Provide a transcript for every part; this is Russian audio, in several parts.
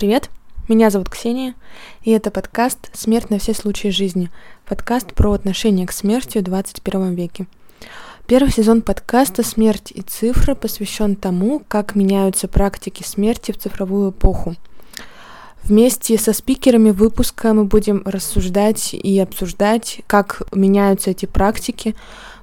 Привет! Меня зовут Ксения, и это подкаст «Смерть на все случаи жизни», подкаст про отношение к смерти в 21 веке. Первый сезон подкаста «Смерть и цифры» посвящен тому, как меняются практики смерти в цифровую эпоху. Вместе со спикерами выпуска мы будем рассуждать и обсуждать, как меняются эти практики,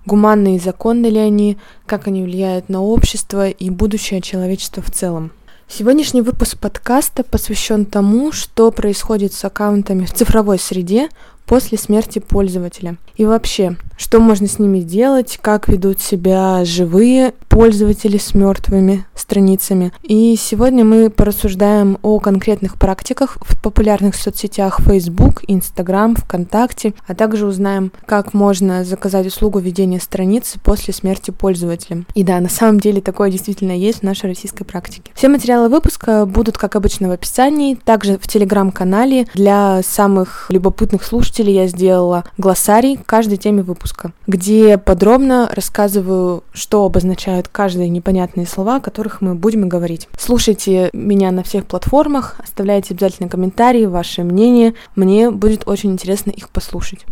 гуманные и законны ли они, как они влияют на общество и будущее человечества в целом. Сегодняшний выпуск подкаста посвящен тому, что происходит с аккаунтами в цифровой среде после смерти пользователя. И вообще, что можно с ними делать, как ведут себя живые пользователи с мертвыми страницами. И сегодня мы порассуждаем о конкретных практиках в популярных соцсетях Facebook, Instagram, ВКонтакте, а также узнаем, как можно заказать услугу ведения страницы после смерти пользователя. И да, на самом деле такое действительно есть в нашей российской практике. Все материалы выпуска будут, как обычно, в описании, также в телеграм-канале. Для самых любопытных слушателей я сделала глоссарий каждой теме выпуска, где подробно рассказываю, что обозначают каждые непонятные слова, о которых мы будем говорить. Слушайте меня на всех платформах, оставляйте обязательно комментарии, ваше мнение. Мне будет очень интересно их послушать.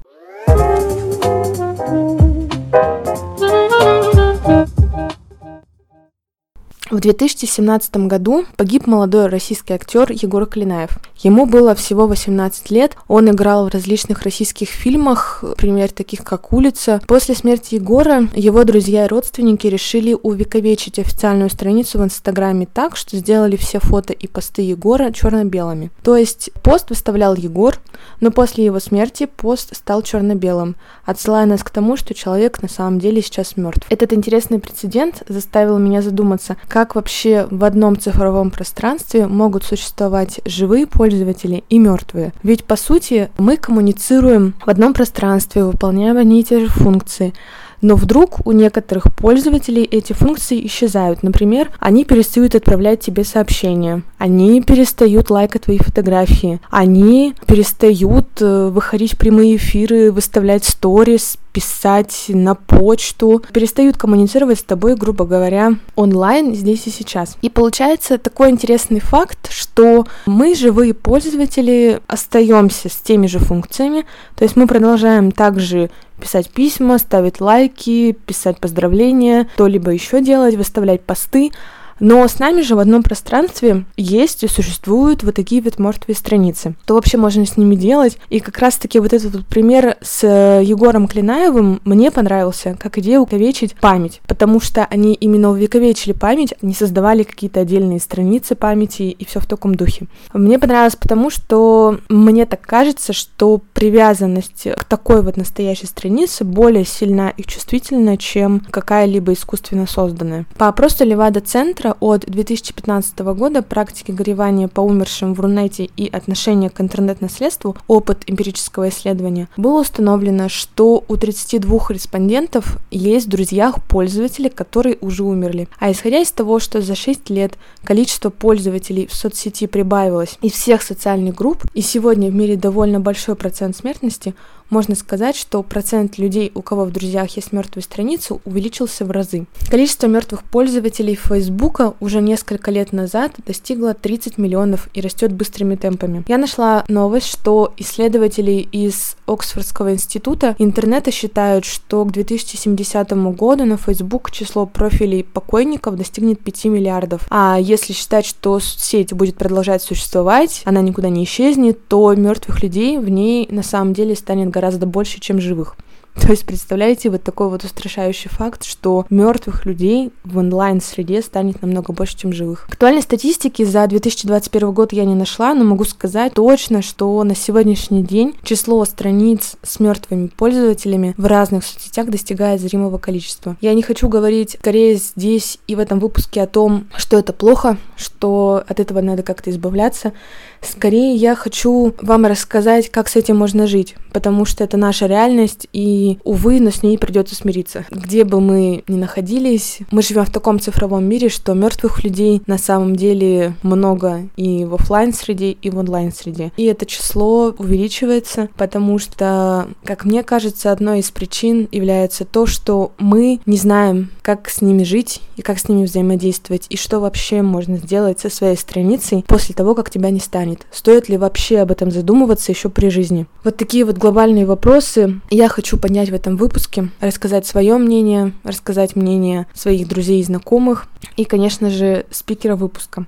В 2017 году погиб молодой российский актер Егор Клинаев. Ему было всего 18 лет, он играл в различных российских фильмах, например, таких как «Улица». После смерти Егора его друзья и родственники решили увековечить официальную страницу в Инстаграме так, что сделали все фото и посты Егора черно-белыми. То есть пост выставлял Егор, но после его смерти пост стал черно-белым, отсылая нас к тому, что человек на самом деле сейчас мертв. Этот интересный прецедент заставил меня задуматься, как вообще в одном цифровом пространстве могут существовать живые пользователи и мертвые. Ведь по сути мы коммуницируем в одном пространстве, выполняем одни и те же функции. Но вдруг у некоторых пользователей эти функции исчезают. Например, они перестают отправлять тебе сообщения, они перестают лайкать твои фотографии, они перестают э, выходить в прямые эфиры, выставлять сторис, писать на почту, перестают коммуницировать с тобой, грубо говоря, онлайн здесь и сейчас. И получается такой интересный факт, что мы, живые пользователи, остаемся с теми же функциями, то есть мы продолжаем также писать письма, ставить лайки, писать поздравления, то-либо еще делать, выставлять посты, но с нами же в одном пространстве есть и существуют вот такие вот мертвые страницы. Что вообще можно с ними делать? И как раз-таки вот этот вот пример с э, Егором Клинаевым мне понравился, как идея увековечить память, потому что они именно увековечили память, не создавали какие-то отдельные страницы памяти и все в таком духе. Мне понравилось потому, что мне так кажется, что привязанность к такой вот настоящей странице более сильна и чувствительна, чем какая-либо искусственно созданная. По опросу Левада-центра Центра от 2015 года «Практики горевания по умершим в Рунете и отношение к интернет-наследству. Опыт эмпирического исследования» было установлено, что у 32 респондентов есть в друзьях пользователи, которые уже умерли. А исходя из того, что за 6 лет количество пользователей в соцсети прибавилось из всех социальных групп, и сегодня в мире довольно большой процент смертности, можно сказать, что процент людей, у кого в друзьях есть мертвые страницы, увеличился в разы. Количество мертвых пользователей Фейсбука уже несколько лет назад достигло 30 миллионов и растет быстрыми темпами. Я нашла новость, что исследователи из Оксфордского института интернета считают, что к 2070 году на Facebook число профилей покойников достигнет 5 миллиардов. А если считать, что сеть будет продолжать существовать, она никуда не исчезнет, то мертвых людей в ней на самом деле станет гораздо больше, чем живых. То есть, представляете, вот такой вот устрашающий факт, что мертвых людей в онлайн-среде станет намного больше, чем живых. Актуальной статистики за 2021 год я не нашла, но могу сказать точно, что на сегодняшний день число страниц с мертвыми пользователями в разных соцсетях достигает зримого количества. Я не хочу говорить скорее здесь и в этом выпуске о том, что это плохо, что от этого надо как-то избавляться. Скорее, я хочу вам рассказать, как с этим можно жить, потому что это наша реальность, и, увы, но с ней придется смириться. Где бы мы ни находились, мы живем в таком цифровом мире, что мертвых людей на самом деле много и в офлайн среде, и в онлайн среде. И это число увеличивается, потому что, как мне кажется, одной из причин является то, что мы не знаем, как с ними жить и как с ними взаимодействовать, и что вообще можно сделать со своей страницей после того, как тебя не станет. Стоит ли вообще об этом задумываться еще при жизни? Вот такие вот глобальные вопросы я хочу поднять в этом выпуске, рассказать свое мнение, рассказать мнение своих друзей и знакомых, и, конечно же, спикера выпуска.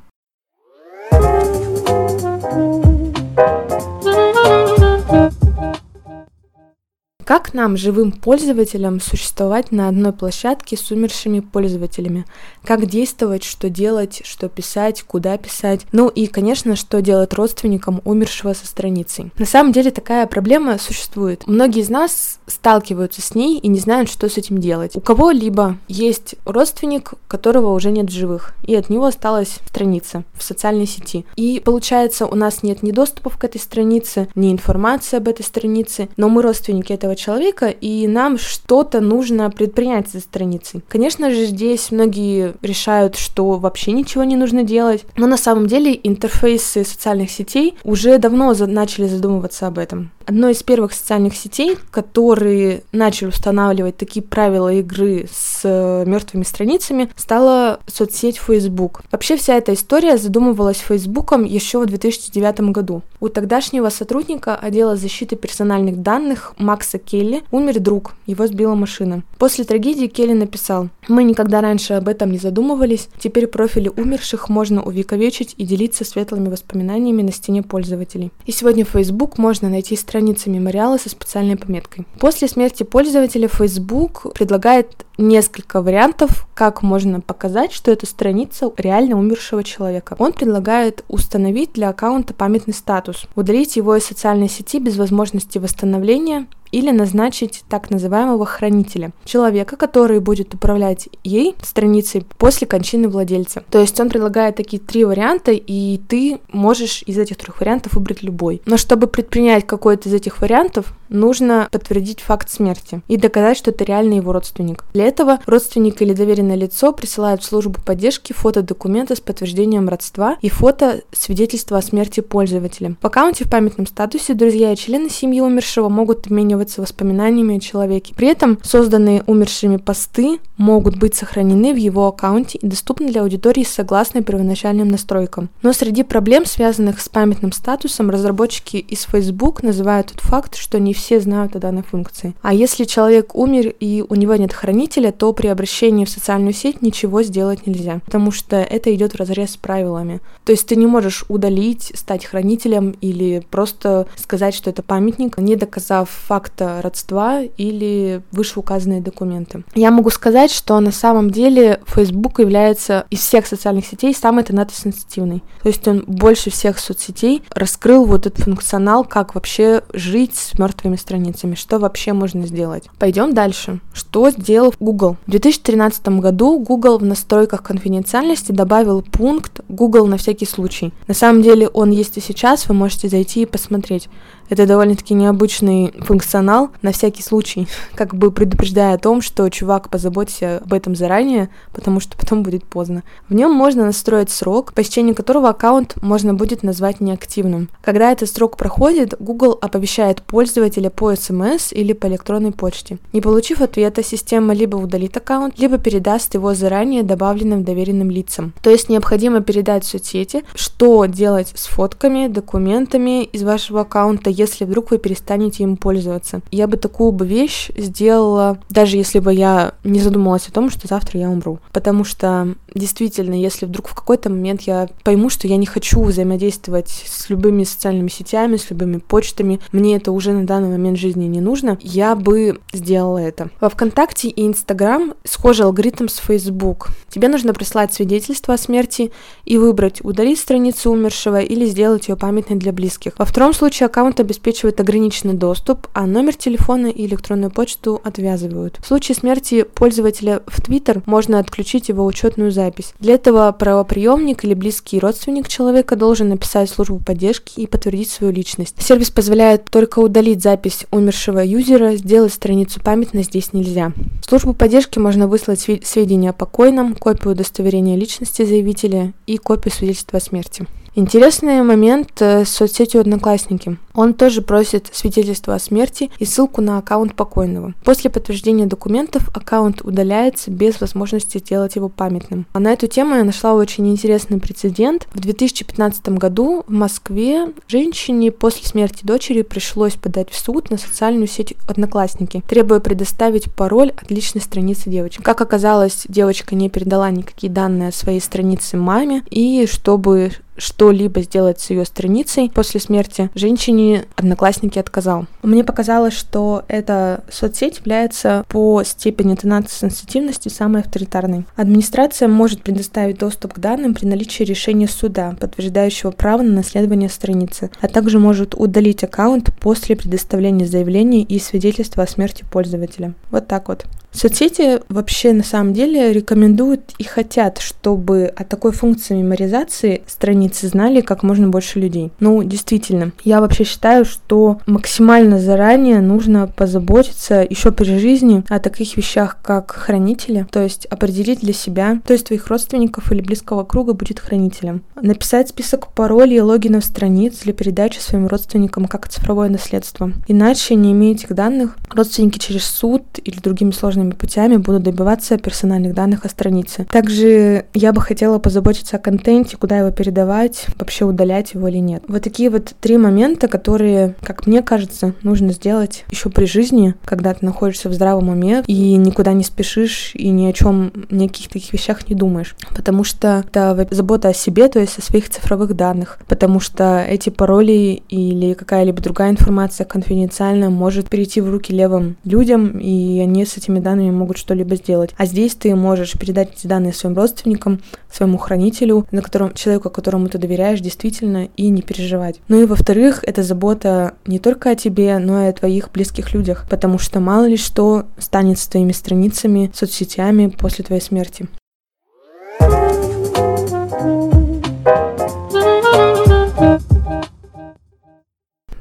Как нам, живым пользователям, существовать на одной площадке с умершими пользователями? Как действовать, что делать, что писать, куда писать? Ну и, конечно, что делать родственникам умершего со страницей? На самом деле такая проблема существует. Многие из нас сталкиваются с ней и не знают, что с этим делать. У кого-либо есть родственник, которого уже нет в живых, и от него осталась страница в социальной сети. И получается, у нас нет ни доступов к этой странице, ни информации об этой странице, но мы родственники этого человека, и нам что-то нужно предпринять со страницей. Конечно же, здесь многие решают, что вообще ничего не нужно делать, но на самом деле интерфейсы социальных сетей уже давно начали задумываться об этом. Одной из первых социальных сетей, которые начали устанавливать такие правила игры с э, мертвыми страницами, стала соцсеть Facebook. Вообще вся эта история задумывалась Фейсбуком еще в 2009 году. У тогдашнего сотрудника отдела защиты персональных данных Макса Келли умер друг, его сбила машина. После трагедии Келли написал, «Мы никогда раньше об этом не задумывались, теперь профили умерших можно увековечить и делиться светлыми воспоминаниями на стене пользователей». И сегодня в Facebook можно найти страницы мемориала со специальной пометкой. После смерти пользователя Facebook предлагает несколько вариантов, как можно показать, что это страница реально умершего человека. Он предлагает установить для аккаунта памятный статус, удалить его из социальной сети без возможности восстановления или назначить так называемого хранителя, человека, который будет управлять ей страницей после кончины владельца. То есть он предлагает такие три варианта, и ты можешь из этих трех вариантов выбрать любой. Но чтобы предпринять какой-то из этих вариантов, нужно подтвердить факт смерти и доказать, что это реально его родственник. Для этого родственник или доверенное лицо присылает в службу поддержки фото документа с подтверждением родства и фото свидетельства о смерти пользователя. В аккаунте в памятном статусе друзья и члены семьи умершего могут обмениваться воспоминаниями о человеке. При этом созданные умершими посты могут быть сохранены в его аккаунте и доступны для аудитории согласно первоначальным настройкам. Но среди проблем, связанных с памятным статусом, разработчики из Facebook называют тот факт, что не все знают о данной функции. А если человек умер и у него нет хранителя, то при обращении в социальную сеть ничего сделать нельзя, потому что это идет в разрез с правилами. То есть ты не можешь удалить, стать хранителем или просто сказать, что это памятник, не доказав факта родства или вышеуказанные документы. Я могу сказать, что на самом деле Facebook является из всех социальных сетей самый тонатосенситивный. То есть он больше всех соцсетей раскрыл вот этот функционал, как вообще жить с мертвыми страницами, что вообще можно сделать. Пойдем дальше. Что сделал Google? В 2013 году Google в настройках конфиденциальности добавил пункт Google на всякий случай. На самом деле он есть и сейчас, вы можете зайти и посмотреть. Это довольно-таки необычный функционал, на всякий случай, как бы предупреждая о том, что чувак, позаботься об этом заранее, потому что потом будет поздно. В нем можно настроить срок, по истечении которого аккаунт можно будет назвать неактивным. Когда этот срок проходит, Google оповещает пользователя по смс или по электронной почте. Не получив ответа, система либо удалит аккаунт, либо передаст его заранее добавленным доверенным лицам. То есть необходимо передать в соцсети, что делать с фотками, документами из вашего аккаунта, если вдруг вы перестанете им пользоваться. Я бы такую бы вещь сделала, даже если бы я не задумалась о том, что завтра я умру. Потому что действительно, если вдруг в какой-то момент я пойму, что я не хочу взаимодействовать с любыми социальными сетями, с любыми почтами, мне это уже на данный момент жизни не нужно, я бы сделала это. Во ВКонтакте и Инстаграм схожий алгоритм с Facebook. Тебе нужно прислать свидетельство о смерти и выбрать удалить страницу умершего или сделать ее памятной для близких. Во втором случае аккаунт обеспечивают ограниченный доступ, а номер телефона и электронную почту отвязывают. В случае смерти пользователя в Twitter можно отключить его учетную запись. Для этого правоприемник или близкий родственник человека должен написать службу поддержки и подтвердить свою личность. Сервис позволяет только удалить запись умершего юзера, сделать страницу памятной здесь нельзя. В службу поддержки можно выслать сведения о покойном, копию удостоверения личности заявителя и копию свидетельства о смерти. Интересный момент э, с соцсетью Одноклассники. Он тоже просит свидетельство о смерти и ссылку на аккаунт покойного. После подтверждения документов аккаунт удаляется без возможности сделать его памятным. А на эту тему я нашла очень интересный прецедент. В 2015 году в Москве женщине после смерти дочери пришлось подать в суд на социальную сеть Одноклассники, требуя предоставить пароль от личной страницы девочки. Как оказалось, девочка не передала никакие данные о своей странице маме, и чтобы что-либо сделать с ее страницей после смерти, женщине одноклассники отказал. Мне показалось, что эта соцсеть является по степени интонации сенситивности самой авторитарной. Администрация может предоставить доступ к данным при наличии решения суда, подтверждающего право на наследование страницы, а также может удалить аккаунт после предоставления заявления и свидетельства о смерти пользователя. Вот так вот. Соцсети вообще на самом деле рекомендуют и хотят, чтобы о такой функции меморизации страницы знали как можно больше людей. Ну, действительно, я вообще считаю, что максимально заранее нужно позаботиться еще при жизни о таких вещах, как хранители, то есть определить для себя, то есть твоих родственников или близкого круга будет хранителем. Написать список паролей и логинов страниц для передачи своим родственникам как цифровое наследство. Иначе, не имея этих данных, родственники через суд или другими сложными разными путями буду добиваться персональных данных о странице. Также я бы хотела позаботиться о контенте, куда его передавать, вообще удалять его или нет. Вот такие вот три момента, которые, как мне кажется, нужно сделать еще при жизни, когда ты находишься в здравом уме и никуда не спешишь и ни о чем, ни о каких таких вещах не думаешь. Потому что это забота о себе, то есть о своих цифровых данных. Потому что эти пароли или какая-либо другая информация конфиденциальная может перейти в руки левым людям, и они с этими данными могут что-либо сделать. А здесь ты можешь передать эти данные своим родственникам, своему хранителю, на котором, человеку, которому ты доверяешь действительно, и не переживать. Ну и во-вторых, это забота не только о тебе, но и о твоих близких людях, потому что мало ли что станет с твоими страницами, соцсетями после твоей смерти.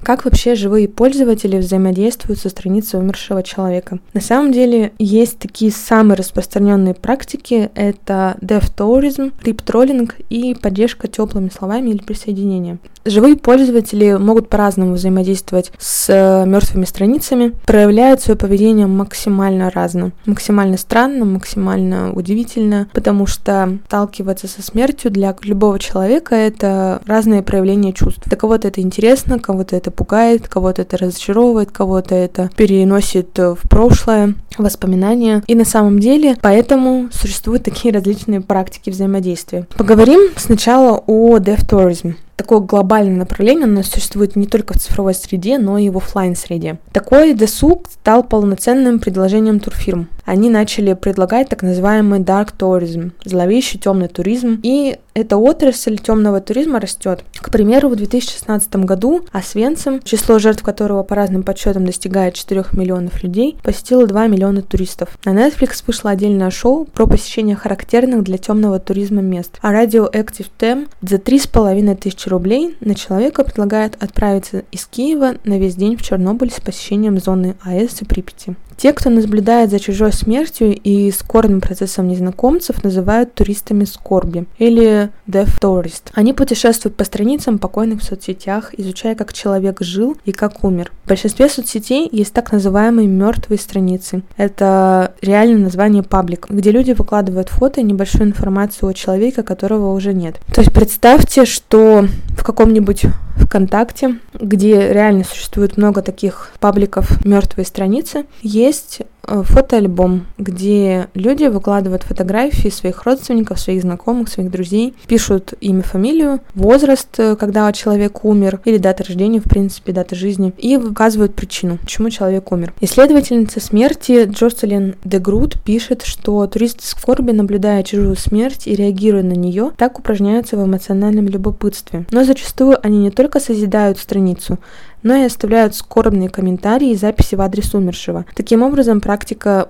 Как вообще живые пользователи взаимодействуют со страницей умершего человека? На самом деле есть такие самые распространенные практики. Это dev-tourism, рип-троллинг и поддержка теплыми словами или присоединением. Живые пользователи могут по-разному взаимодействовать с э, мертвыми страницами, проявляют свое поведение максимально разно, максимально странно, максимально удивительно, потому что сталкиваться со смертью для любого человека это разные проявления чувств. Для кого-то это интересно, кого-то это пугает, кого-то это разочаровывает, кого-то это переносит в прошлое, воспоминания. И на самом деле поэтому существуют такие различные практики взаимодействия. Поговорим сначала о dev tourism такое глобальное направление, оно существует не только в цифровой среде, но и в офлайн среде. Такой досуг стал полноценным предложением турфирм. Они начали предлагать так называемый dark tourism, зловещий темный туризм, и эта отрасль темного туризма растет. К примеру, в 2016 году Освенцим, число жертв которого по разным подсчетам достигает 4 миллионов людей, посетило 2 миллиона туристов. На Netflix вышло отдельное шоу про посещение характерных для темного туризма мест. А Radioactive Tem за 3,5 тысячи рублей на человека предлагает отправиться из Киева на весь день в Чернобыль с посещением зоны АЭС и Припяти. Те, кто наблюдает за чужой смертью и скорбным процессом незнакомцев, называют туристами скорби или death tourist. Они путешествуют по страницам покойных в соцсетях, изучая, как человек жил и как умер. В большинстве соцсетей есть так называемые мертвые страницы. Это реальное название паблик, где люди выкладывают фото и небольшую информацию о человеке, которого уже нет. То есть представьте, что в каком-нибудь ВКонтакте, где реально существует много таких пабликов мертвые страницы, есть э, фотоальбом, где люди выкладывают фотографии своих родственников, своих знакомых, своих друзей, пишут имя, фамилию, возраст, э, когда человек умер, или дата рождения, в принципе, дата жизни, и указывают причину, почему человек умер. Исследовательница смерти Джоселин де Грут пишет, что туристы скорби, наблюдая чужую смерть и реагируя на нее, так упражняются в эмоциональном любопытстве. Но зачастую они не только созидают страницу, но и оставляют скорбные комментарии и записи в адрес умершего. Таким образом, практика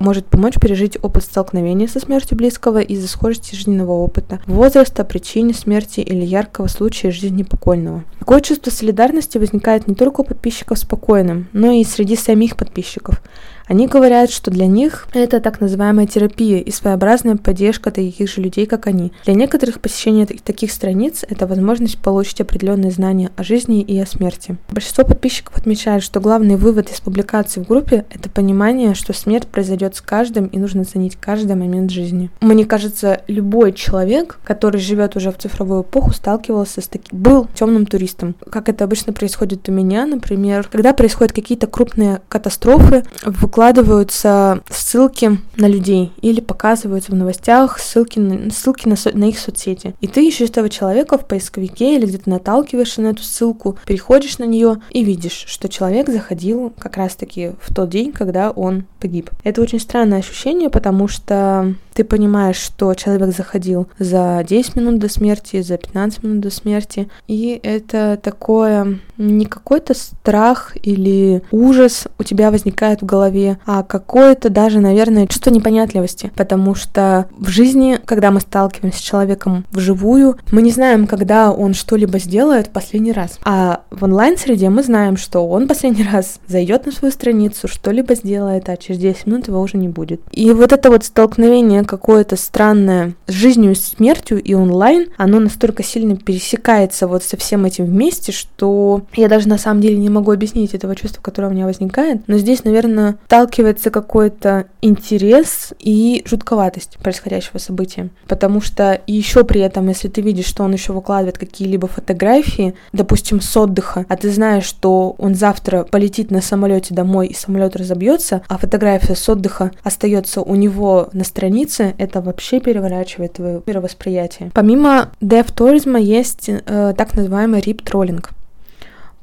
может помочь пережить опыт столкновения со смертью близкого из-за схожести жизненного опыта, возраста, причине смерти или яркого случая жизни покойного. Такое чувство солидарности возникает не только у подписчиков спокойным, но и среди самих подписчиков. Они говорят, что для них это так называемая терапия и своеобразная поддержка таких же людей, как они. Для некоторых посещение таких страниц – это возможность получить определенные знания о жизни и о смерти. Большинство подписчиков отмечают, что главный вывод из публикации в группе – это понимание, что смерть произойдет с каждым и нужно ценить каждый момент жизни. Мне кажется, любой человек, который живет уже в цифровую эпоху, сталкивался с таким, был темным туристом. Как это обычно происходит у меня, например, когда происходят какие-то крупные катастрофы, в выкладываются ссылки на людей или показываются в новостях ссылки на, ссылки на, на их соцсети. И ты ищешь этого человека в поисковике или где-то наталкиваешься на эту ссылку, переходишь на нее и видишь, что человек заходил как раз-таки в тот день, когда он погиб. Это очень странное ощущение, потому что ты понимаешь, что человек заходил за 10 минут до смерти, за 15 минут до смерти, и это такое не какой-то страх или ужас у тебя возникает в голове, а какое-то даже, наверное, чувство непонятливости, потому что в жизни, когда мы сталкиваемся с человеком вживую, мы не знаем, когда он что-либо сделает в последний раз. А в онлайн-среде мы знаем, что он последний раз зайдет на свою страницу, что-либо сделает, а через 10 минут его уже не будет. И вот это вот столкновение какое-то странное с жизнью и смертью и онлайн, оно настолько сильно пересекается вот со всем этим вместе, что я даже на самом деле не могу объяснить этого чувства, которое у меня возникает. Но здесь, наверное, сталкивается какой-то интерес и жутковатость происходящего события. Потому что еще при этом, если ты видишь, что он еще выкладывает какие-либо фотографии, допустим, с отдыха, а ты знаешь, что он завтра полетит на самолете домой и самолет разобьется, а фотография с отдыха остается у него на странице, границы, это вообще переворачивает твое мировосприятие. Помимо дев-туризма есть э, так называемый рип-троллинг.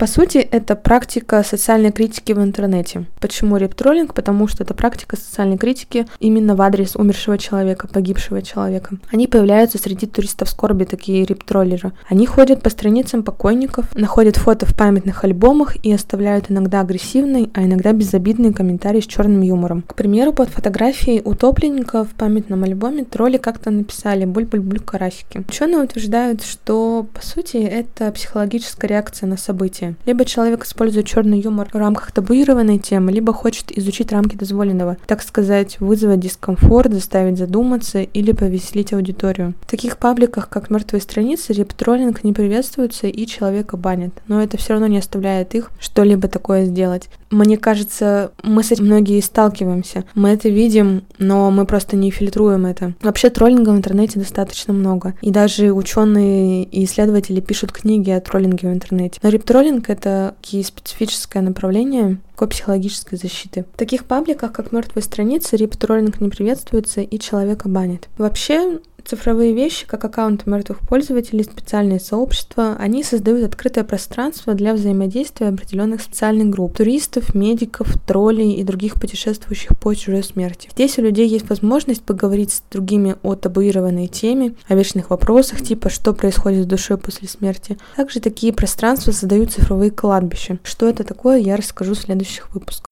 По сути, это практика социальной критики в интернете. Почему рептроллинг? Потому что это практика социальной критики именно в адрес умершего человека, погибшего человека. Они появляются среди туристов скорби, такие рептроллеры. Они ходят по страницам покойников, находят фото в памятных альбомах и оставляют иногда агрессивный, а иногда безобидный комментарий с черным юмором. К примеру, под фотографией утопленника в памятном альбоме тролли как-то написали «буль-буль-буль карасики». Ученые утверждают, что, по сути, это психологическая реакция на события Либо человек использует черный юмор в рамках табуированной темы, либо хочет изучить рамки дозволенного, так сказать, вызвать дискомфорт, заставить задуматься или повеселить аудиторию. В таких пабликах, как мертвые страницы, рептроллинг не приветствуется и человека банят, но это все равно не оставляет их что-либо такое сделать. Мне кажется, мы с этим многие сталкиваемся. Мы это видим, но мы просто не фильтруем это. Вообще троллинга в интернете достаточно много. И даже ученые и исследователи пишут книги о троллинге в интернете. Но рептроллинг — это такие специфическое направление такой психологической защиты. В таких пабликах, как мертвые страницы, рип-троллинг не приветствуется и человека банит. Вообще, Цифровые вещи, как аккаунты мертвых пользователей, специальные сообщества, они создают открытое пространство для взаимодействия определенных социальных групп, туристов, медиков, троллей и других путешествующих по чужой смерти. Здесь у людей есть возможность поговорить с другими о табуированной теме, о вечных вопросах, типа что происходит с душой после смерти. Также такие пространства создают цифровые кладбища. Что это такое, я расскажу в следующих выпусках.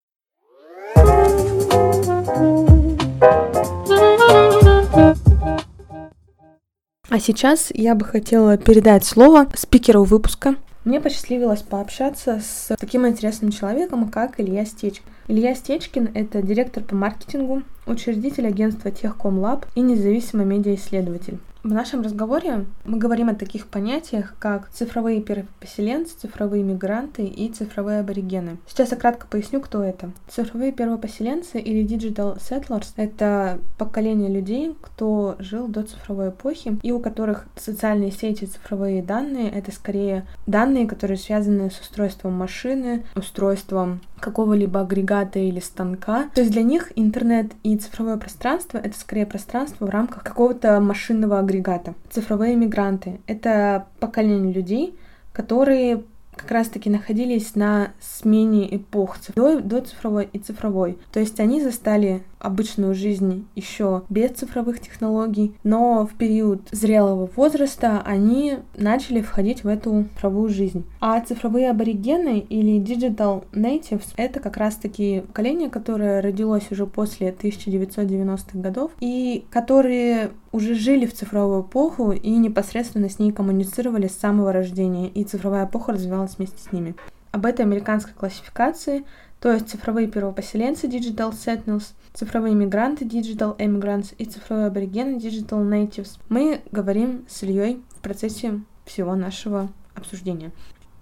А сейчас я бы хотела передать слово спикеру выпуска. Мне посчастливилось пообщаться с таким интересным человеком, как Илья Стечкин. Илья Стечкин – это директор по маркетингу, учредитель агентства Техкомлаб и независимый медиаисследователь. В нашем разговоре мы говорим о таких понятиях, как цифровые первопоселенцы, цифровые мигранты и цифровые аборигены. Сейчас я кратко поясню, кто это. Цифровые первопоселенцы или digital settlers — это поколение людей, кто жил до цифровой эпохи и у которых социальные сети, цифровые данные — это скорее данные, которые связаны с устройством машины, устройством какого-либо агрегата или станка. То есть для них интернет и цифровое пространство — это скорее пространство в рамках какого-то машинного агрегата. Цифровые мигранты — это поколение людей, которые как раз-таки находились на смене эпох до, до цифровой и цифровой. То есть они застали обычную жизнь еще без цифровых технологий, но в период зрелого возраста они начали входить в эту цифровую жизнь. А цифровые аборигены или digital natives — это как раз-таки поколение, которое родилось уже после 1990-х годов и которые уже жили в цифровую эпоху и непосредственно с ней коммуницировали с самого рождения, и цифровая эпоха развивалась вместе с ними. Об этой американской классификации, то есть цифровые первопоселенцы Digital Sentinels, цифровые мигранты Digital Immigrants и цифровые аборигены Digital Natives, мы говорим с Ильей в процессе всего нашего обсуждения.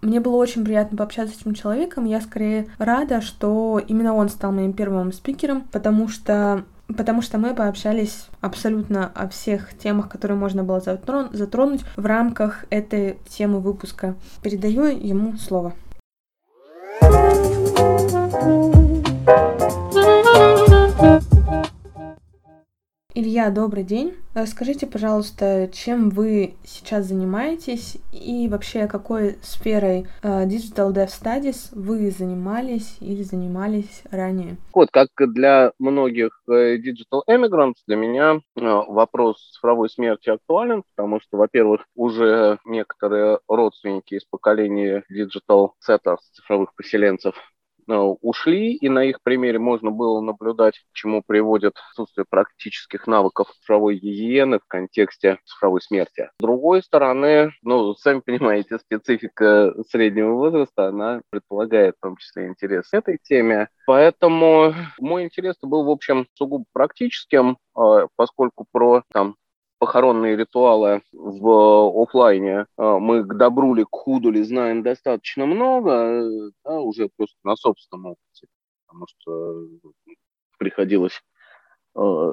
Мне было очень приятно пообщаться с этим человеком. Я скорее рада, что именно он стал моим первым спикером, потому что потому что мы пообщались абсолютно о всех темах, которые можно было затронуть в рамках этой темы выпуска. Передаю ему слово. Илья, добрый день. Расскажите, пожалуйста, чем вы сейчас занимаетесь и вообще какой сферой uh, Digital Dev Studies вы занимались или занимались ранее? Вот, как для многих э, Digital Immigrants, для меня э, вопрос цифровой смерти актуален, потому что, во-первых, уже некоторые родственники из поколения Digital Setters, цифровых поселенцев, ушли, и на их примере можно было наблюдать, к чему приводит отсутствие практических навыков цифровой гигиены в контексте цифровой смерти. С другой стороны, ну, сами понимаете, специфика среднего возраста, она предполагает в том числе интерес к этой теме. Поэтому мой интерес был, в общем, сугубо практическим, э, поскольку про там, похоронные ритуалы в офлайне. А, мы к добру ли, к худу ли знаем достаточно много, да, уже просто на собственном опыте, потому что приходилось а,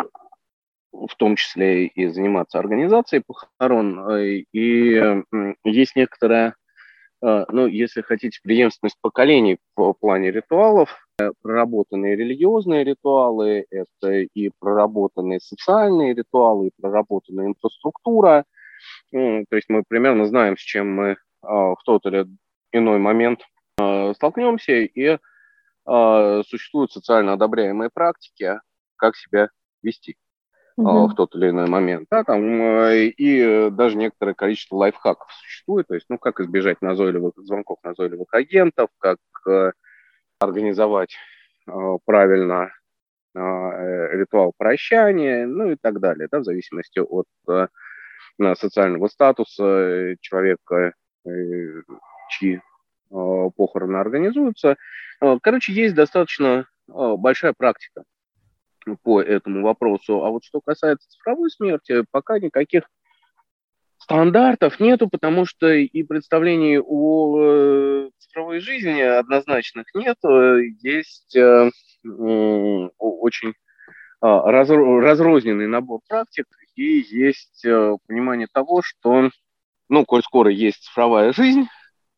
в том числе и заниматься организацией похорон, и есть некоторая ну, если хотите, преемственность поколений в плане ритуалов, э, проработанные религиозные ритуалы, это и проработанные социальные ритуалы, и проработанная инфраструктура. То есть мы примерно знаем, с чем мы а, в тот или иной момент а, столкнемся, и существуют социально одобряемые практики, как себя вести угу. в тот или иной момент. Да, там, э, и даже некоторое количество лайфхаков существует, то есть, ну, как избежать назойливых звонков назойливых агентов, как э, организовать э, правильно ритуал прощания, ну и так далее, да, в зависимости от социального статуса человека, чьи похороны организуются. Короче, есть достаточно большая практика по этому вопросу. А вот что касается цифровой смерти, пока никаких стандартов нету, потому что и представлений о э, цифровой жизни однозначных нет. Есть э, очень а, разрозненный набор практик и есть э, понимание того, что, ну, коль скоро есть цифровая жизнь,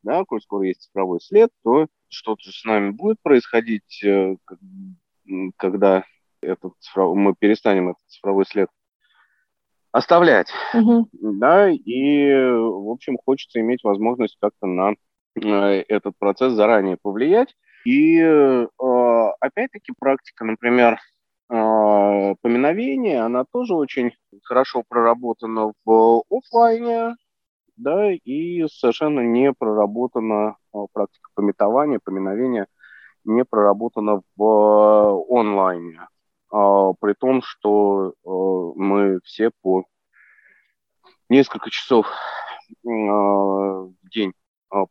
да, коль скоро есть цифровой след, то что-то с нами будет происходить, когда этот цифров... мы перестанем этот цифровой след оставлять. Угу. Да, и, в общем, хочется иметь возможность как-то на э, этот процесс заранее повлиять. И, э, опять-таки, практика, например, э, поминовения, она тоже очень хорошо проработана в офлайне, да, и совершенно не проработана практика пометования, поминовения не проработана в онлайне. А, при том, что мы все по несколько часов в день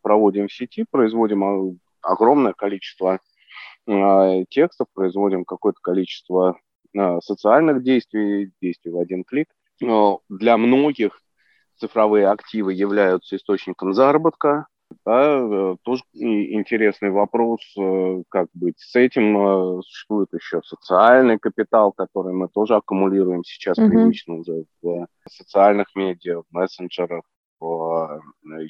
проводим в сети, производим огромное количество текстов, производим какое-то количество социальных действий, действий в один клик. Для многих цифровые активы являются источником заработка, да, э, тоже интересный вопрос, э, как быть с этим. Э, существует еще социальный капитал, который мы тоже аккумулируем сейчас mm-hmm. привычно уже в социальных медиа, в мессенджерах, в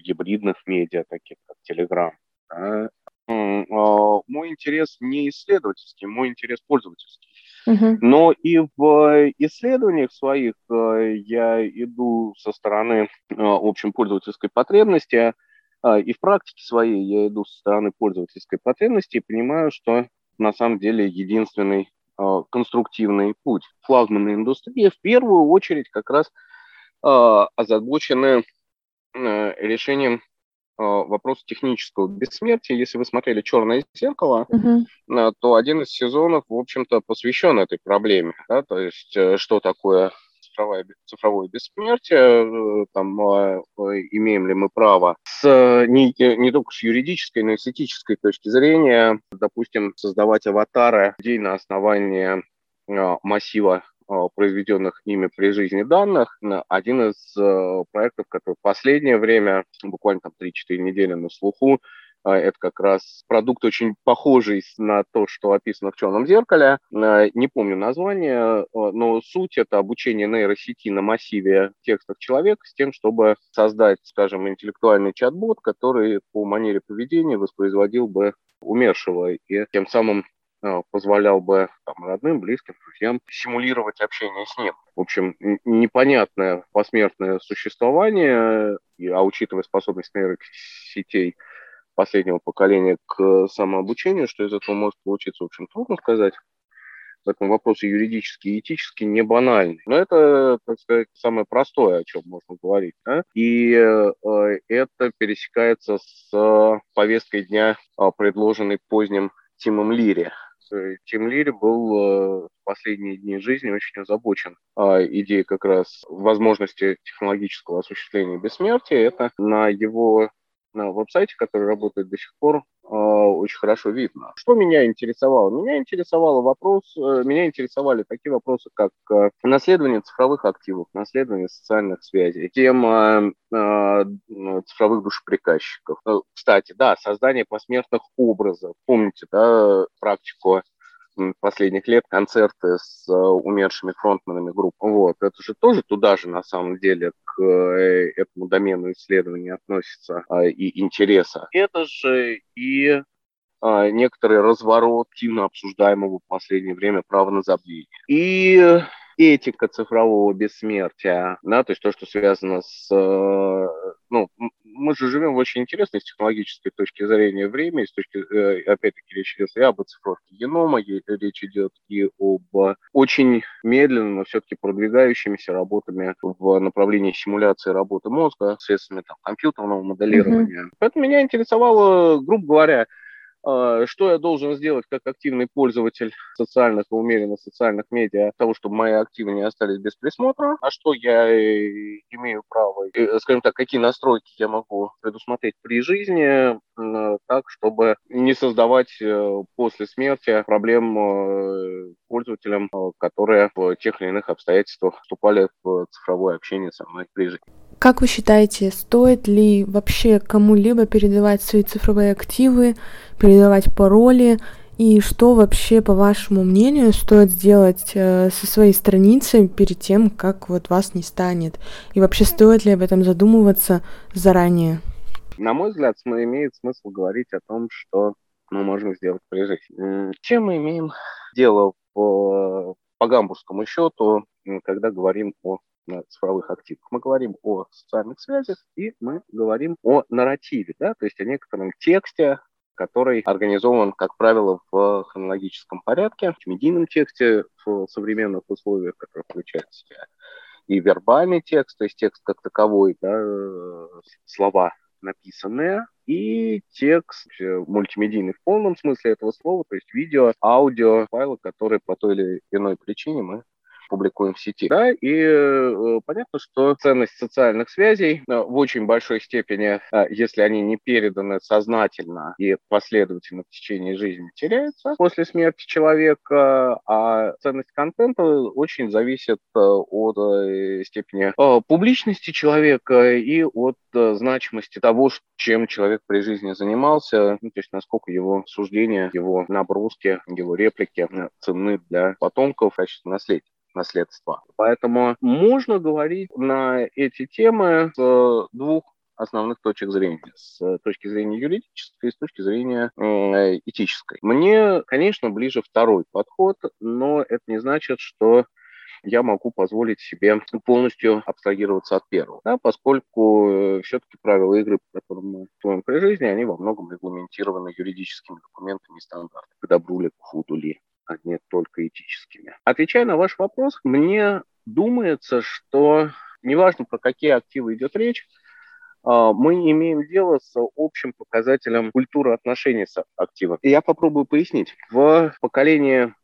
гибридных медиа, таких как Telegram. Да. Мой интерес не исследовательский, мой интерес пользовательский. Но и в исследованиях своих я иду со стороны общем пользовательской потребности, и в практике своей я иду со стороны пользовательской потребности и понимаю, что на самом деле единственный конструктивный путь. Флагманы индустрии в первую очередь как раз озабочены решением вопроса технического бессмертия. Если вы смотрели «Черное зеркало», uh-huh. то один из сезонов, в общем-то, посвящен этой проблеме. Да? То есть, э, что такое цифровое, цифровое бессмертие, э, там, имеем ли мы право с, не, не только с юридической, но и с этической точки зрения, допустим, создавать аватары людей на основании массива произведенных ими при жизни данных. Один из э, проектов, который в последнее время, буквально там 3-4 недели на слуху, а, это как раз продукт очень похожий на то, что описано в «Черном зеркале». Не помню название, но суть – это обучение нейросети на массиве текстов человека с тем, чтобы создать, скажем, интеллектуальный чат-бот, который по манере поведения воспроизводил бы умершего и тем самым Э, позволял бы там, родным, близким, друзьям симулировать общение с ним. В общем, непонятное посмертное существование, а учитывая способность нейросетей последнего поколения к самообучению, что из этого может получиться, в общем, трудно сказать. Поэтому вопросы юридические и этические не банальны. Но это, так сказать, самое простое, о чем можно говорить. Да? И э, это пересекается с повесткой дня, э, предложенной поздним Тимом Лири. Э, Тим Лири был э, в последние дни жизни очень озабочен а, идеей как раз возможности технологического осуществления бессмертия. Это на его на веб-сайте, который работает до сих пор, а, очень хорошо видно. Что меня интересовало? Меня интересовал вопрос, э, меня интересовали такие вопросы, как э, наследование цифровых активов, наследование социальных связей, тема э, цифровых душеприказчиков. Кстати, да, создание посмертных образов. Помните, да, практику последних лет концерты с умершими фронтменами групп. Вот, это же тоже туда же на самом деле к этому домену исследования относится и интереса. Это же и а, некоторый разворот активно обсуждаемого в последнее время права на забвение. И этика цифрового бессмертия, да, то есть то, что связано с... Э, ну, мы же живем в очень интересной с технологической точки зрения время, и с точки, э, опять-таки, речь идет и об оцифровке генома, и речь идет и об очень медленно, но все-таки продвигающимися работами в направлении симуляции работы мозга, средствами там, компьютерного моделирования. Mm-hmm. Поэтому меня интересовало, грубо говоря, что я должен сделать как активный пользователь социальных и умеренно социальных медиа того, чтобы мои активы не остались без присмотра, а что я э, имею право, э, скажем так, какие настройки я могу предусмотреть при жизни, так, чтобы не создавать э, после смерти проблем пользователям, которые в тех или иных обстоятельствах вступали в цифровое общение со мной при жизни. Как вы считаете, стоит ли вообще кому-либо передавать свои цифровые активы, передавать пароли, и что вообще, по вашему мнению, стоит сделать э, со своей страницей перед тем, как вот вас не станет? И вообще стоит ли об этом задумываться заранее? На мой взгляд, имеет смысл говорить о том, что мы можем сделать при жизни. Чем мы имеем дело по, по гамбургскому счету, когда говорим о цифровых активах. Мы говорим о социальных связях и мы говорим о нарративе, да, то есть о некотором тексте, который организован, как правило, в хронологическом порядке, в медийном тексте в современных условиях, который включает в себя и вербальный текст, то есть текст как таковой, да, слова написанные, и текст мультимедийный в полном смысле этого слова, то есть видео, аудио, файлы, которые по той или иной причине мы публикуем в сети. Да? И э, понятно, что ценность социальных связей э, в очень большой степени, э, если они не переданы сознательно и последовательно в течение жизни, теряется после смерти человека, а ценность контента очень зависит от степени публичности человека и от значимости того, чем человек при жизни занимался, ну, то есть насколько его суждения, его наброски, его реплики ценны для потомков в качестве наследия наследства. Поэтому можно говорить на эти темы с двух основных точек зрения. С точки зрения юридической и с точки зрения э, этической. Мне, конечно, ближе второй подход, но это не значит, что я могу позволить себе полностью абстрагироваться от первого, да, поскольку э, все-таки правила игры, по которым мы строим при жизни, они во многом регламентированы юридическими документами и стандартами, к добру ли, к худу ли, а не только этическими. Отвечая на ваш вопрос, мне думается, что неважно, про какие активы идет речь, а, мы имеем дело с общим показателем культуры отношений с активом. И я попробую пояснить. В поколении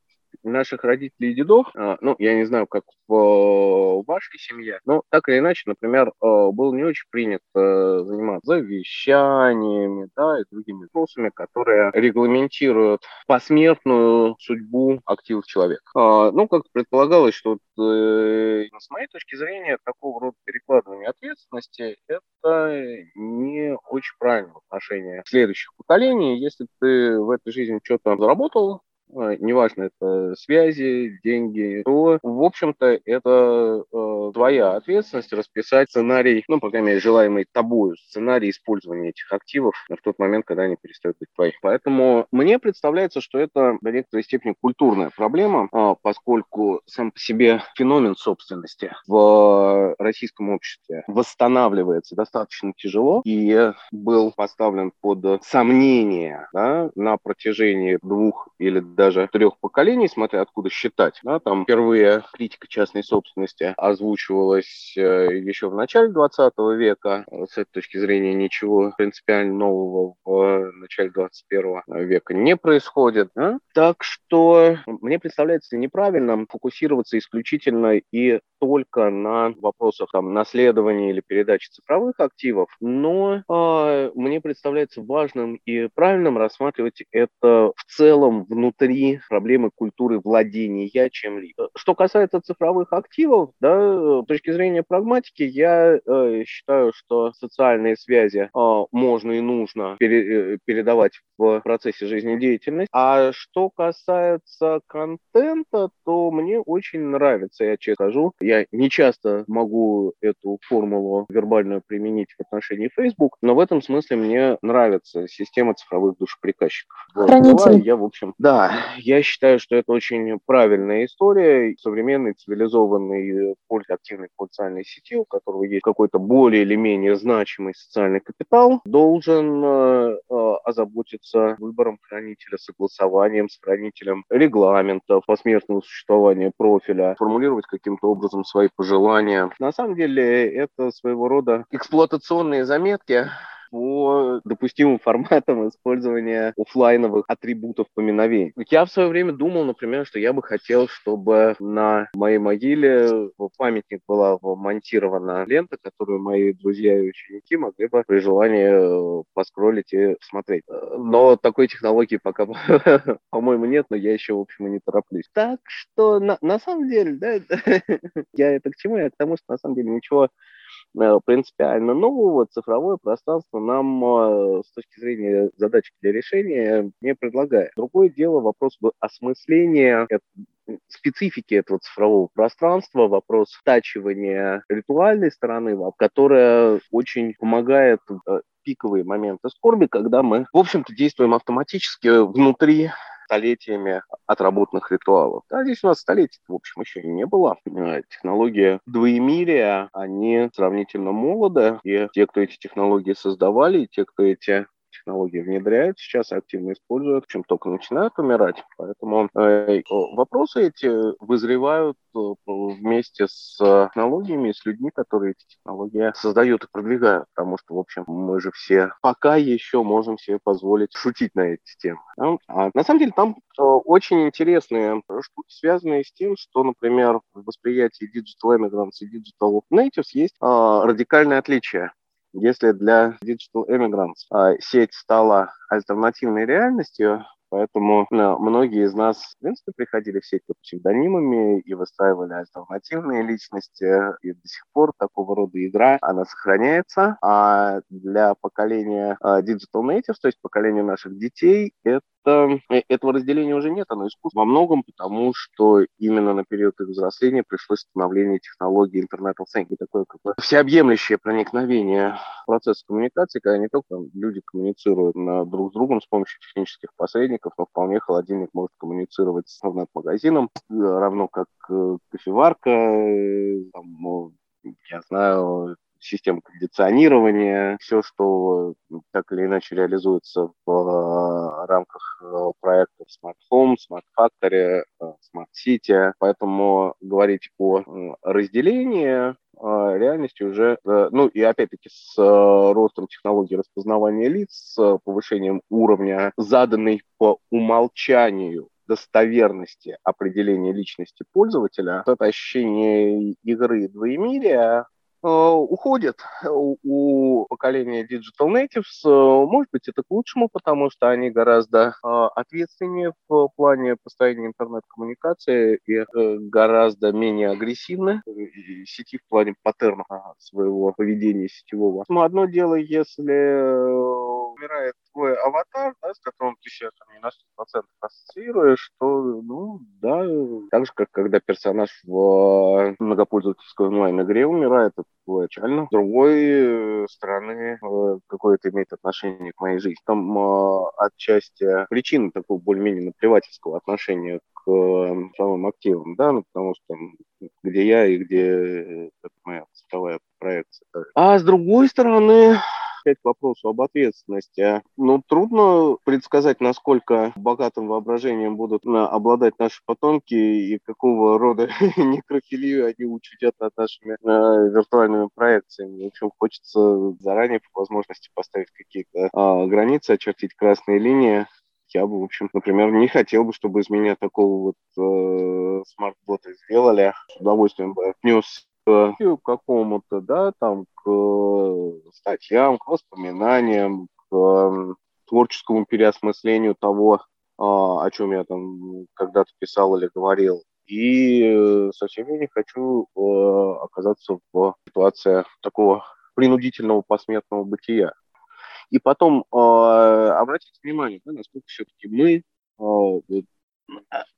наших родителей и дедов, а, ну, я не знаю, как в вашей семье, но так или иначе, например, а, было не очень принято заниматься завещаниями, да, и другими вопросами, которые регламентируют посмертную судьбу активов человека. А, ну, как предполагалось, что э, с моей точки зрения, такого рода перекладывание ответственности – это не очень правильное отношение следующих поколений. Если ты в этой жизни что-то заработал, Э, неважно, это связи, деньги, то, в общем-то, это э, твоя ответственность расписать сценарий, ну, по крайней мере, желаемый тобою, сценарий использования этих активов в тот момент, когда они перестают быть твоими. Поэтому мне представляется, что это до некоторой степени культурная проблема, э, поскольку сам по себе феномен собственности в российском обществе восстанавливается достаточно тяжело и был поставлен под сомнение да, на протяжении двух или даже трех поколений, смотря откуда считать. Да, там впервые критика частной собственности озвучивалась э, еще в начале 20 века. С этой точки зрения ничего принципиально нового в начале 21 века не происходит. Да? Так что мне представляется неправильным фокусироваться исключительно и только на вопросах там, наследования или передачи цифровых активов, но э, мне представляется важным и правильным рассматривать это в целом внутри проблемы культуры владения чем-либо. Что касается цифровых активов, да, с точки зрения прагматики, я э, считаю, что социальные связи э, можно и нужно пере, э, передавать в процессе жизнедеятельности. А что касается контента, то мне очень нравится, я честно скажу, я не часто могу эту формулу вербальную применить в отношении Facebook, но в этом смысле мне нравится система цифровых душеприказчиков. Хранитель. Я, в общем, да, я считаю, что это очень правильная история. Современный, цивилизованный, активной социальной сети, у которого есть какой-то более или менее значимый социальный капитал, должен э, э озаботиться выбором хранителя, согласованием с хранителем регламентов, посмертного существования профиля, формулировать каким-то образом свои пожелания. На самом деле это своего рода эксплуатационные заметки, по допустимым форматам использования офлайновых атрибутов поминовений. Я в свое время думал, например, что я бы хотел, чтобы на моей могиле в памятник была вмонтирована лента, которую мои друзья и ученики могли бы при желании э, поскролить и смотреть. Но такой технологии пока, по-моему, нет, но я еще, в общем, и не тороплюсь. Так что, на, на самом деле, да, я это к чему? Я к тому, что на самом деле ничего Э, принципиально нового цифровое пространство нам э, с точки зрения задачи для решения не предлагает. Другое дело вопрос осмысления специфики этого цифрового пространства, вопрос стачивания ритуальной стороны, которая очень помогает в пиковые моменты скорби, когда мы, в общем-то, действуем автоматически внутри столетиями отработанных ритуалов. Да, здесь у нас столетий, в общем, еще не было. Э, технология двоемирия, они сравнительно молоды, и те, кто эти технологии создавали, и те, кто эти технологии внедряют, сейчас активно используют, чем только начинают умирать. Поэтому э, вопросы эти вызревают э, вместе с технологиями, с людьми, которые эти технологии создают и продвигают. Потому что, в общем, мы же все пока еще можем себе позволить шутить на эти темы. Да? А на самом деле там э, очень интересные штуки, связанные с тем, что, например, в восприятии Digital Immigrants и Digital Natives есть э, радикальное отличие. Если для Digital Immigrants а, сеть стала альтернативной реальностью, Поэтому ну, многие из нас, в принципе, приходили в сеть под псевдонимами и выстраивали альтернативные личности. И до сих пор такого рода игра, она сохраняется. А для поколения uh, Digital Natives, то есть поколения наших детей, это это, э, этого разделения уже нет, оно искусство во многом, потому что именно на период их взросления пришлось становление технологии интернет of такое как бы всеобъемлющее проникновение в процесс коммуникации, когда не только люди коммуницируют друг с другом с помощью технических посредников, но вполне холодильник может коммуницировать с интернет-магазином, равно как э, кофеварка, там, ну, я знаю, систем кондиционирования, все, что так или иначе реализуется в э, рамках э, проекта Smart Home, Smart Factory, э, Smart City. Поэтому говорить о разделении реальности уже, ну и опять-таки с ростом технологий распознавания лиц, с повышением уровня заданной по умолчанию достоверности определения личности пользователя, это ощущение игры двоемирия, уходит у поколения Digital Natives. Э, может быть, это к лучшему, потому что они гораздо э, ответственнее в плане построения интернет-коммуникации и гораздо менее агрессивны сети в плане паттерна своего поведения сетевого. Но одно дело, если умирает твой аватар, да, с которым ты там не на 100% ассоциируешь, то, ну, да, так же, как когда персонаж в многопользовательской онлайн-игре умирает, это печально. С другой э, стороны, э, какое это имеет отношение к моей жизни. Там э, отчасти причина такого более-менее наплевательского отношения к самым активам, да, ну, потому что где я и где это моя цифровая проекция. А с другой стороны, опять к вопросу об ответственности. Ну, трудно предсказать, насколько богатым воображением будут обладать наши потомки и какого рода некрофилию они учудят над нашими э, виртуальными проекциями. В общем, хочется заранее по возможности поставить какие-то э, границы, очертить красные линии, я бы, в общем, например, не хотел бы, чтобы из меня такого вот э, смарт-бота сделали. С удовольствием бы отнес к какому-то, да, там, к э, статьям, к воспоминаниям, к эм, творческому переосмыслению того, а, о чем я там когда-то писал или говорил. И э, совсем я не хочу э, оказаться в ситуации такого принудительного посмертного бытия. И потом обратите внимание, да, насколько все-таки мы,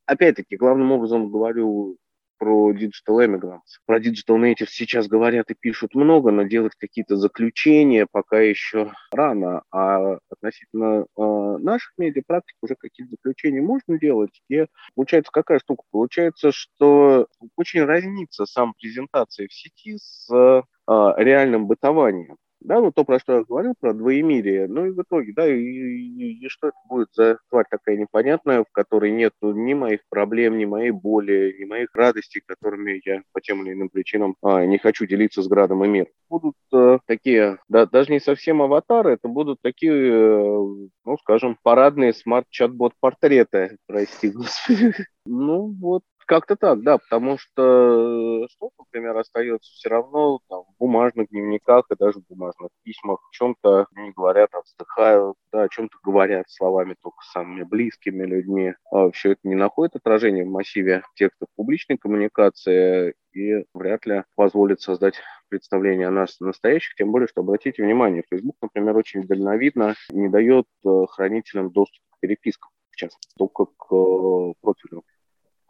опять-таки, главным образом говорю про Digital Immigrants. Про Digital Natives сейчас говорят и пишут много, но делать какие-то заключения пока еще рано. А относительно э, наших медиапрактик уже какие-то заключения можно делать. И получается какая штука? Получается, что очень разнится сам презентация в сети с э, реальным бытованием. Да, ну то, про что я говорил, про двоемирие. Ну и в итоге, да, и, и, и что это будет за тварь такая непонятная, в которой нет ни моих проблем, ни моей боли, ни моих радостей, которыми я по тем или иным причинам а, не хочу делиться с градом и миром. Будут а, такие, да, даже не совсем аватары, это будут такие, э, ну, скажем, парадные смарт-чат-бот-портреты, прости господи. Ну вот, как-то так, да, потому что э, что, например, остается все равно там, в бумажных дневниках и даже в бумажных письмах, о чем-то не говорят, а вздыхают, да, о чем-то говорят словами только с самыми близкими людьми. А все это не находит отражения в массиве текстов публичной коммуникации и вряд ли позволит создать представление о нас настоящих, тем более, что, обратите внимание, Facebook, например, очень дальновидно не дает э, хранителям доступ к перепискам, в частности, только к э, профилю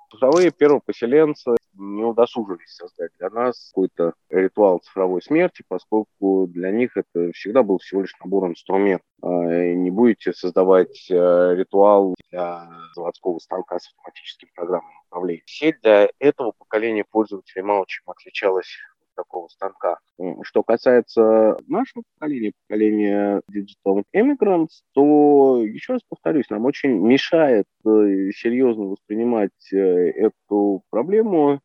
Цифровые первопоселенцы не удосужились создать для нас какой-то ритуал цифровой смерти, поскольку для них это всегда был всего лишь набор инструментов. А, не будете создавать э, ритуал для заводского станка с автоматическим программным управлением. Сеть для этого поколения пользователей мало чем отличалась такого станка. Что касается нашего поколения, поколения Digital Immigrants, то, еще раз повторюсь, нам очень мешает э, серьезно воспринимать э, эту проблему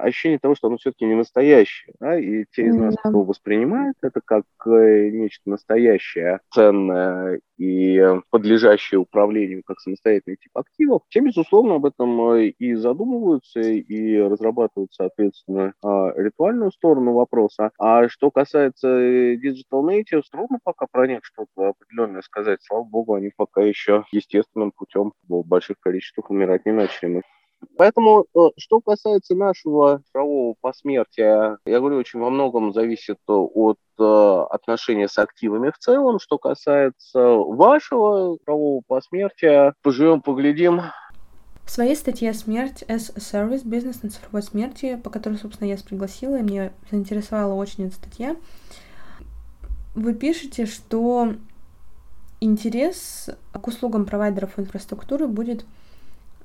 ощущение того, что оно все-таки не настоящее. Да? И те из нас, кто воспринимает это как э, нечто настоящее, ценное и подлежащее управлению как самостоятельный тип активов, те, безусловно, об этом и задумываются, и разрабатывают, соответственно, а, ритуальную сторону вопроса. А что касается Digital Natives, трудно пока про них что-то определенное сказать. Слава богу, они пока еще естественным путем в больших количествах умирать не начали. Поэтому, э, что касается нашего правового посмертия, я говорю, очень во многом зависит от э, отношения с активами в целом. Что касается вашего правового посмертия, поживем, поглядим. В своей статье «Смерть as a Service. Бизнес на цифровой смерти», по которой, собственно, я пригласила, и мне заинтересовала очень эта статья, вы пишете, что интерес к услугам провайдеров инфраструктуры будет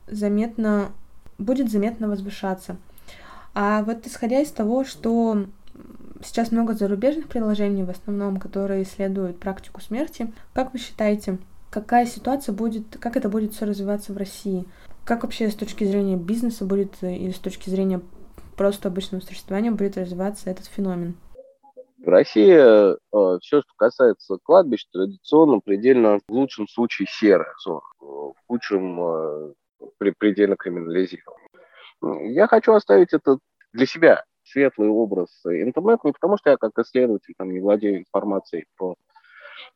заметно, будет заметно возвышаться. А вот исходя из того, что сейчас много зарубежных приложений, в основном, которые исследуют практику смерти, как вы считаете, какая ситуация будет, как это будет все развиваться в России? Как вообще с точки зрения бизнеса будет или с точки зрения просто обычного существования будет развиваться этот феномен? В России э, все, что касается кладбищ, традиционно предельно, в лучшем случае, серая зона, в худшем э, предельно криминализирована. Я хочу оставить это для себя, светлый образ интернета, не потому что я как исследователь там, не владею информацией про а,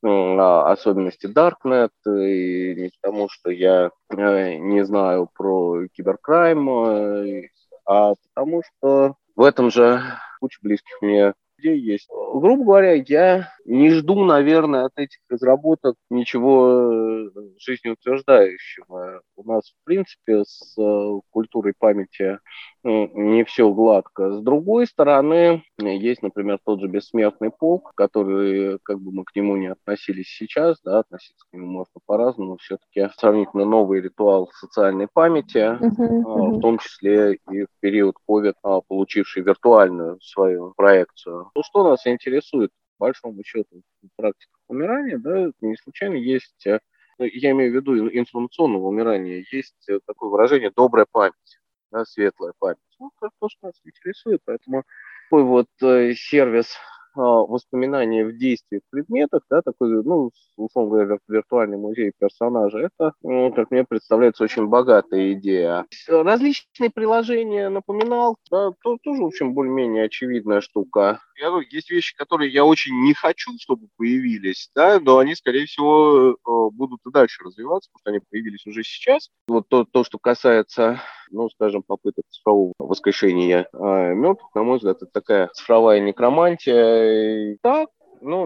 особенности Darknet, и не потому что я э, не знаю про киберкрайм, э, а потому что в этом же куча близких мне людей есть. Грубо говоря, я не жду, наверное, от этих разработок ничего э, жизнеутверждающего. У нас, в принципе, с э, культурой памяти ну, не все гладко. С другой стороны, есть, например, тот же бессмертный полк, который, как бы мы к нему не относились сейчас, да, относиться к нему можно по-разному, все-таки сравнительно новый ритуал социальной памяти, uh-huh, в том числе и в период COVID, получивший виртуальную свою проекцию. Ну, что нас интересует, большому счету, практиках умирания, да, не случайно есть э, ну, я имею в виду информационного умирания, есть э, такое выражение «добрая память» да, светлая память. Ну, то, что нас интересует, поэтому такой вот э, сервис воспоминания в действии в предметах, да, такой, ну, условно говоря, виртуальный музей персонажа, это, ну, как мне представляется, очень богатая идея. Различные приложения, напоминал, да, то, тоже, в общем, более-менее очевидная штука. Я говорю, есть вещи, которые я очень не хочу, чтобы появились, да, но они, скорее всего, э, будут и дальше развиваться, потому что они появились уже сейчас. Вот то, то что касается, ну, скажем, попыток цифрового воскрешения э, мертвых, на мой взгляд, это такая цифровая некромантия, так, ну,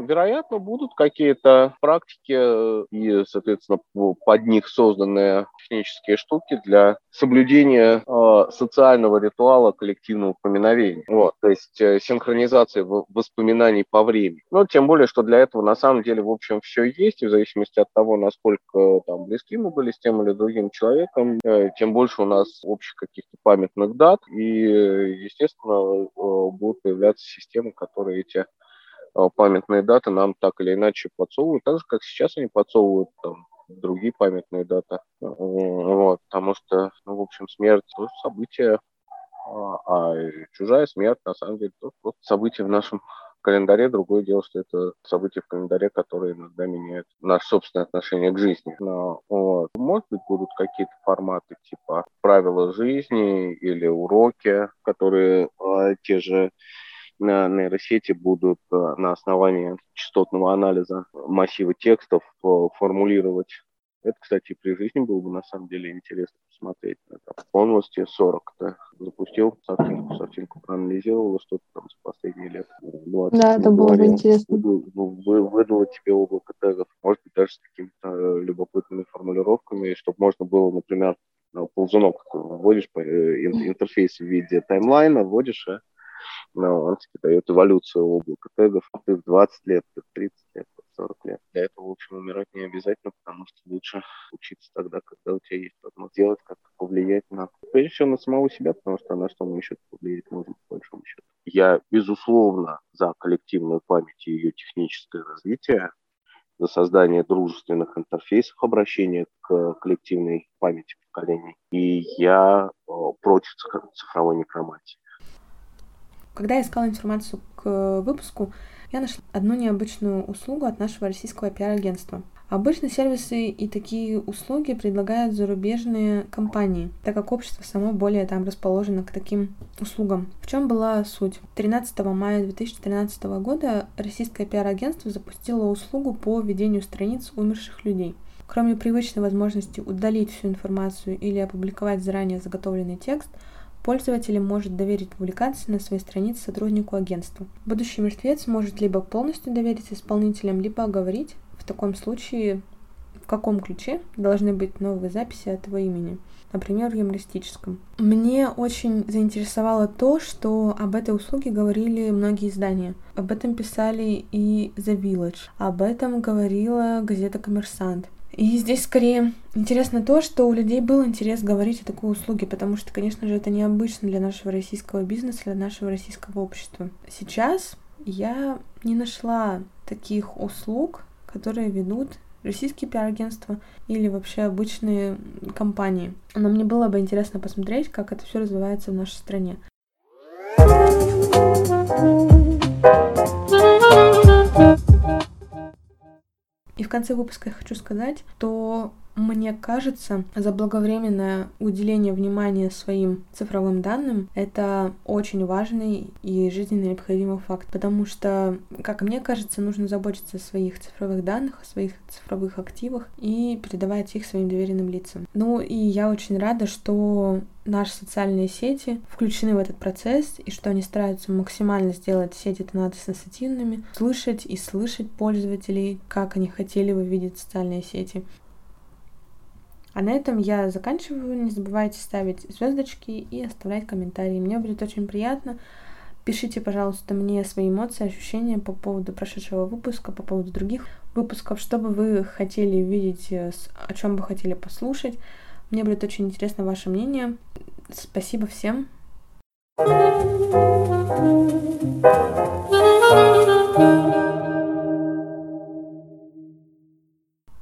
вероятно, будут какие-то практики э, и, соответственно, под них созданные технические штуки для соблюдения э, социального ритуала коллективного поминовения. Вот, то есть э, синхронизация воспоминаний по времени. Но тем более, что для этого на самом деле, в общем, все есть, в зависимости от того, насколько там близки мы были с тем или другим человеком, э, тем больше у нас общих каких-то памятных дат, и, естественно, э, будут появляться системы, которые эти памятные даты нам так или иначе подсовывают, так же, как сейчас они подсовывают там, другие памятные даты. Вот, потому что, ну, в общем, смерть тоже событие, а, а чужая смерть, на самом деле, тоже просто событие в нашем календаре. Другое дело, что это события в календаре, которые иногда меняют наше собственное отношение к жизни. Но, вот. Может быть, будут какие-то форматы типа правила жизни или уроки, которые э, те же нейросети будут э, на основании частотного анализа массива текстов э, формулировать. Это, кстати, при жизни было бы на самом деле интересно посмотреть. Это полностью 40 -то запустил софтинку, софтинку проанализировал что-то там за последние лет 20. Да, это было бы интересно. Выдало тебе облако тегов, может быть, даже с какими-то э, любопытными формулировками, чтобы можно было, например, ползунок вводишь по интерфейс в виде таймлайна, вводишь, но он тебе дает эволюцию облака тегов. Ты в 20 лет, ты в 30 лет, ты в 40 лет. Для этого, в общем, умирать не обязательно, потому что лучше учиться тогда, когда у тебя есть возможность сделать, как-то повлиять на, прежде всего, на самого себя, потому что на что мы еще повлиять можем, по большому счету. Я, безусловно, за коллективную память и ее техническое развитие, за создание дружественных интерфейсов обращения к коллективной памяти поколений. И я э, против цифровой некромантии. Когда я искала информацию к выпуску, я нашла одну необычную услугу от нашего российского пиар-агентства. Обычно сервисы и такие услуги предлагают зарубежные компании, так как общество само более там расположено к таким услугам. В чем была суть? 13 мая 2013 года российское пиар-агентство запустило услугу по ведению страниц умерших людей. Кроме привычной возможности удалить всю информацию или опубликовать заранее заготовленный текст, пользователь может доверить публикации на своей странице сотруднику агентства. Будущий мертвец может либо полностью доверить исполнителям, либо оговорить. В таком случае в каком ключе должны быть новые записи от его имени, например, в юмористическом. Мне очень заинтересовало то, что об этой услуге говорили многие издания. Об этом писали и The Village, об этом говорила газета «Коммерсант». И здесь скорее интересно то, что у людей был интерес говорить о такой услуге, потому что, конечно же, это необычно для нашего российского бизнеса, для нашего российского общества. Сейчас я не нашла таких услуг, которые ведут российские пиар-агентства или вообще обычные компании. Но мне было бы интересно посмотреть, как это все развивается в нашей стране. И в конце выпуска я хочу сказать, что мне кажется, заблаговременное уделение внимания своим цифровым данным — это очень важный и жизненно необходимый факт, потому что, как мне кажется, нужно заботиться о своих цифровых данных, о своих цифровых активах и передавать их своим доверенным лицам. Ну и я очень рада, что наши социальные сети включены в этот процесс, и что они стараются максимально сделать сети тенат-сенситивными, слышать и слышать пользователей, как они хотели бы видеть социальные сети. А на этом я заканчиваю. Не забывайте ставить звездочки и оставлять комментарии. Мне будет очень приятно. Пишите, пожалуйста, мне свои эмоции, ощущения по поводу прошедшего выпуска, по поводу других выпусков, что бы вы хотели видеть, э, о чем бы хотели послушать. Мне будет очень интересно ваше мнение. Спасибо всем. thank you